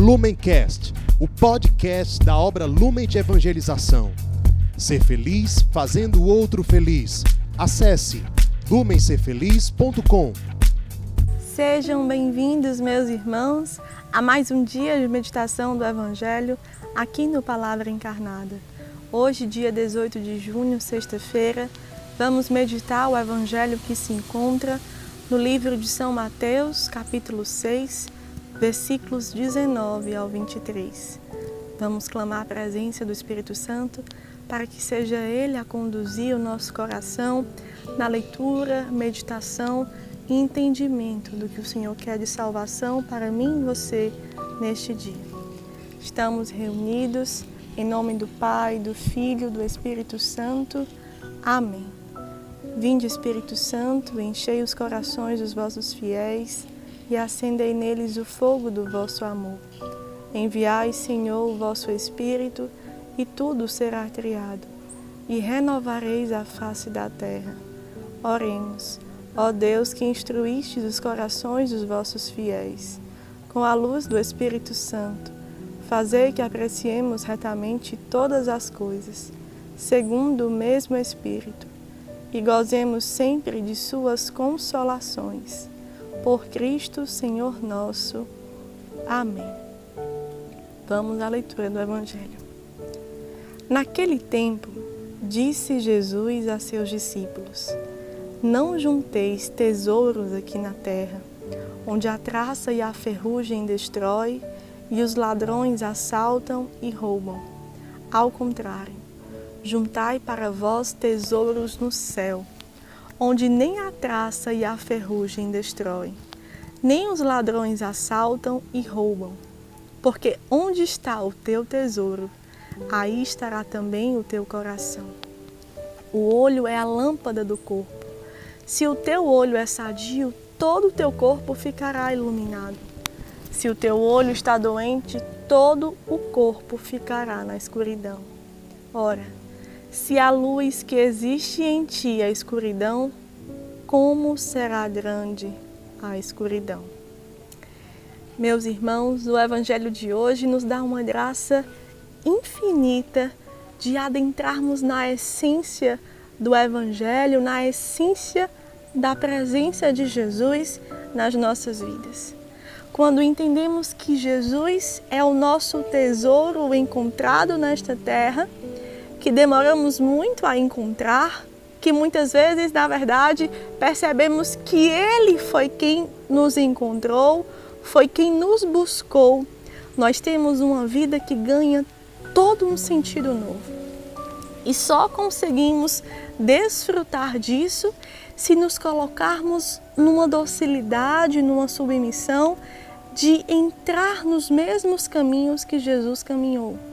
Lumencast, o podcast da obra Lumen de Evangelização. Ser feliz fazendo o outro feliz. Acesse lumencerfeliz.com. Sejam bem-vindos, meus irmãos, a mais um dia de meditação do Evangelho aqui no Palavra Encarnada. Hoje, dia 18 de junho, sexta-feira, vamos meditar o Evangelho que se encontra no livro de São Mateus, capítulo 6, versículos 19 ao 23. Vamos clamar a presença do Espírito Santo para que seja Ele a conduzir o nosso coração na leitura, meditação e entendimento do que o Senhor quer de salvação para mim e você neste dia. Estamos reunidos em nome do Pai, do Filho, do Espírito Santo. Amém. Vinde, Espírito Santo, enchei os corações dos vossos fiéis e acendei neles o fogo do vosso amor. Enviai, Senhor, o vosso Espírito, e tudo será criado, e renovareis a face da terra. Oremos, ó Deus que instruístes os corações dos vossos fiéis, com a luz do Espírito Santo, fazei que apreciemos retamente todas as coisas, segundo o mesmo Espírito e gozemos sempre de Suas consolações. Por Cristo, Senhor nosso. Amém. Vamos à leitura do Evangelho. Naquele tempo, disse Jesus a seus discípulos: Não junteis tesouros aqui na terra, onde a traça e a ferrugem destrói e os ladrões assaltam e roubam. Ao contrário, Juntai para vós tesouros no céu, onde nem a traça e a ferrugem destroem, nem os ladrões assaltam e roubam. Porque onde está o teu tesouro, aí estará também o teu coração. O olho é a lâmpada do corpo. Se o teu olho é sadio, todo o teu corpo ficará iluminado. Se o teu olho está doente, todo o corpo ficará na escuridão. Ora, se a luz que existe em ti é escuridão, como será grande a escuridão? Meus irmãos, o Evangelho de hoje nos dá uma graça infinita de adentrarmos na essência do Evangelho, na essência da presença de Jesus nas nossas vidas. Quando entendemos que Jesus é o nosso tesouro encontrado nesta terra, que demoramos muito a encontrar, que muitas vezes, na verdade, percebemos que Ele foi quem nos encontrou, foi quem nos buscou. Nós temos uma vida que ganha todo um sentido novo. E só conseguimos desfrutar disso se nos colocarmos numa docilidade, numa submissão de entrar nos mesmos caminhos que Jesus caminhou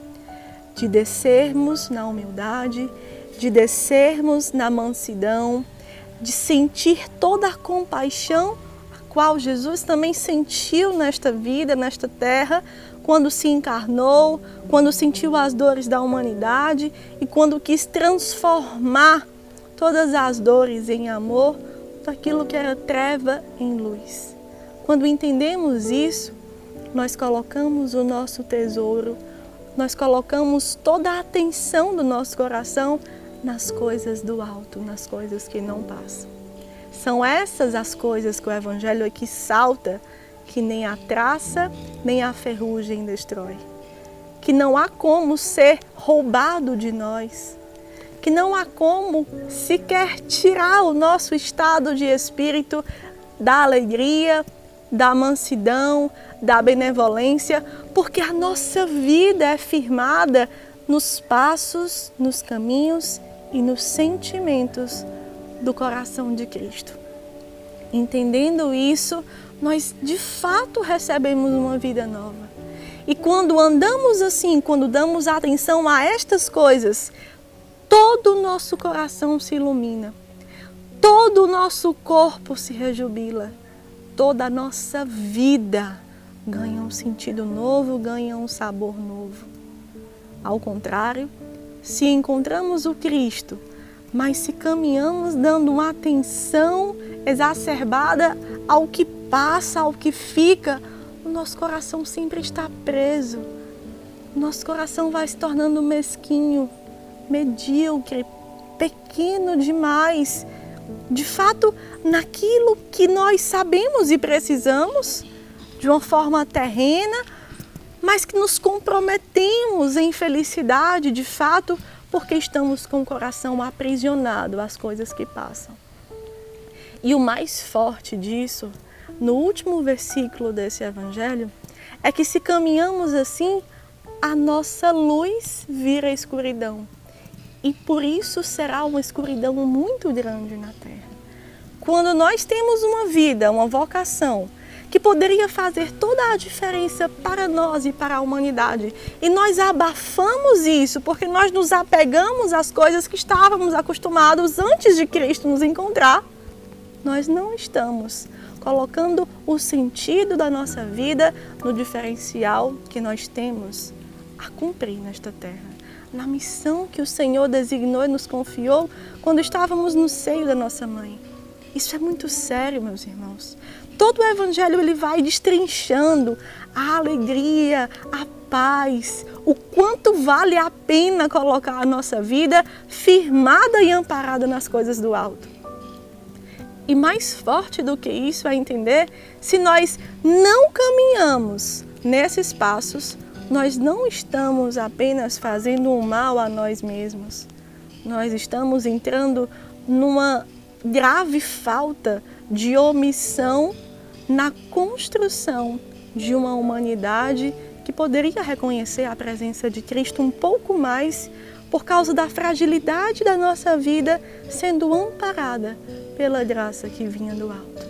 de descermos na humildade, de descermos na mansidão, de sentir toda a compaixão a qual Jesus também sentiu nesta vida, nesta terra, quando se encarnou, quando sentiu as dores da humanidade e quando quis transformar todas as dores em amor, daquilo que era treva em luz. Quando entendemos isso, nós colocamos o nosso tesouro nós colocamos toda a atenção do nosso coração nas coisas do alto, nas coisas que não passam. São essas as coisas que o Evangelho aqui salta, que nem a traça, nem a ferrugem destrói. Que não há como ser roubado de nós. Que não há como sequer tirar o nosso estado de espírito da alegria, da mansidão, da benevolência, porque a nossa vida é firmada nos passos, nos caminhos e nos sentimentos do coração de Cristo. Entendendo isso, nós de fato recebemos uma vida nova. E quando andamos assim, quando damos atenção a estas coisas, todo o nosso coração se ilumina, todo o nosso corpo se rejubila toda a nossa vida ganha um sentido novo, ganha um sabor novo. Ao contrário, se encontramos o Cristo, mas se caminhamos dando uma atenção exacerbada ao que passa, ao que fica, o nosso coração sempre está preso. Nosso coração vai se tornando mesquinho, medíocre, pequeno demais. De fato, naquilo que nós sabemos e precisamos, de uma forma terrena, mas que nos comprometemos em felicidade, de fato, porque estamos com o coração aprisionado às coisas que passam. E o mais forte disso, no último versículo desse evangelho, é que se caminhamos assim, a nossa luz vira escuridão. E por isso será uma escuridão muito grande na terra. Quando nós temos uma vida, uma vocação, que poderia fazer toda a diferença para nós e para a humanidade. E nós abafamos isso porque nós nos apegamos às coisas que estávamos acostumados antes de Cristo nos encontrar. Nós não estamos colocando o sentido da nossa vida no diferencial que nós temos a cumprir nesta terra, na missão que o Senhor designou e nos confiou quando estávamos no seio da nossa mãe. Isso é muito sério, meus irmãos. Todo o evangelho ele vai destrinchando a alegria, a paz, o quanto vale a pena colocar a nossa vida firmada e amparada nas coisas do alto. E mais forte do que isso é entender se nós não caminhamos nesses passos, nós não estamos apenas fazendo um mal a nós mesmos. Nós estamos entrando numa grave falta de omissão na construção de uma humanidade que poderia reconhecer a presença de Cristo um pouco mais por causa da fragilidade da nossa vida sendo amparada pela graça que vinha do alto.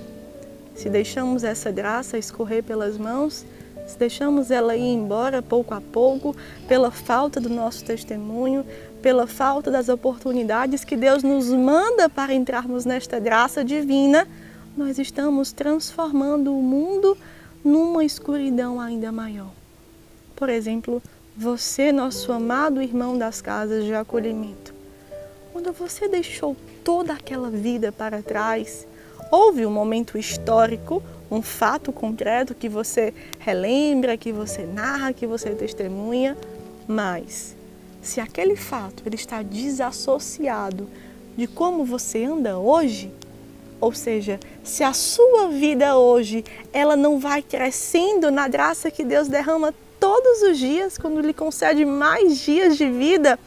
Se deixamos essa graça escorrer pelas mãos, se deixamos ela ir embora pouco a pouco, pela falta do nosso testemunho, pela falta das oportunidades que Deus nos manda para entrarmos nesta graça divina, nós estamos transformando o mundo numa escuridão ainda maior. Por exemplo, você, nosso amado irmão das casas de acolhimento, quando você deixou toda aquela vida para trás, houve um momento histórico, um fato concreto que você relembra, que você narra, que você testemunha, mas se aquele fato ele está desassociado de como você anda hoje, ou seja, se a sua vida hoje ela não vai crescendo na graça que Deus derrama todos os dias quando lhe concede mais dias de vida,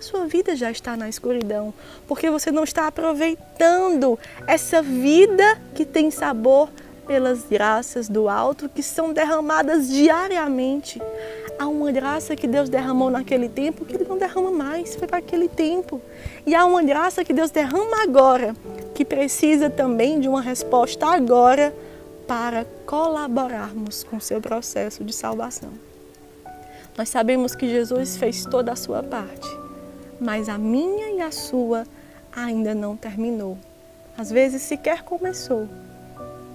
sua vida já está na escuridão, porque você não está aproveitando essa vida que tem sabor pelas graças do alto que são derramadas diariamente. Há uma graça que Deus derramou naquele tempo que Ele não derrama mais, foi para aquele tempo. E há uma graça que Deus derrama agora, que precisa também de uma resposta agora para colaborarmos com o seu processo de salvação. Nós sabemos que Jesus fez toda a sua parte, mas a minha e a sua ainda não terminou. Às vezes sequer começou.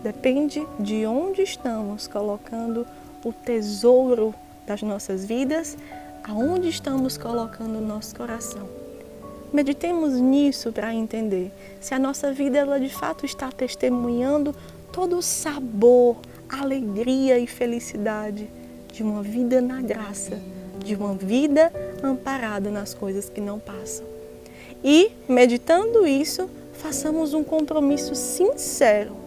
Depende de onde estamos colocando o tesouro das nossas vidas, aonde estamos colocando o nosso coração. Meditemos nisso para entender se a nossa vida ela de fato está testemunhando todo o sabor, alegria e felicidade de uma vida na graça, de uma vida amparada nas coisas que não passam. E meditando isso, façamos um compromisso sincero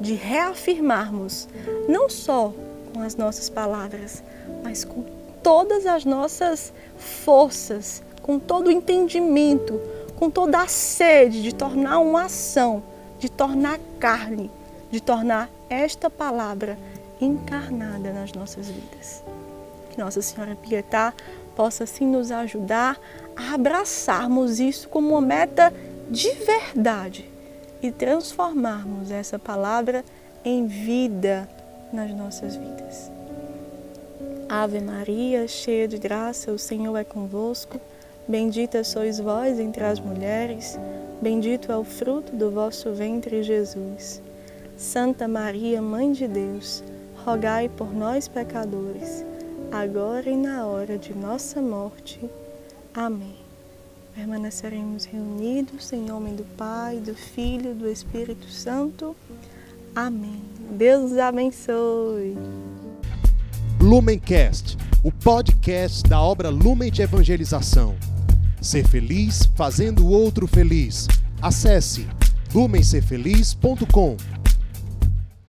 de reafirmarmos, não só com as nossas palavras, mas com todas as nossas forças, com todo o entendimento, com toda a sede de tornar uma ação, de tornar carne, de tornar esta palavra encarnada nas nossas vidas. Que Nossa Senhora Pietá possa assim nos ajudar a abraçarmos isso como uma meta de verdade e transformarmos essa palavra em vida nas nossas vidas. Ave Maria, cheia de graça, o Senhor é convosco. Bendita sois vós entre as mulheres, bendito é o fruto do vosso ventre, Jesus. Santa Maria, Mãe de Deus, rogai por nós, pecadores, agora e na hora de nossa morte. Amém permaneceremos reunidos em nome do Pai, do Filho e do Espírito Santo. Amém. Deus abençoe. Lumencast, o podcast da obra Lumen de Evangelização. Ser feliz fazendo o outro feliz. Acesse lumencerfeliz.com.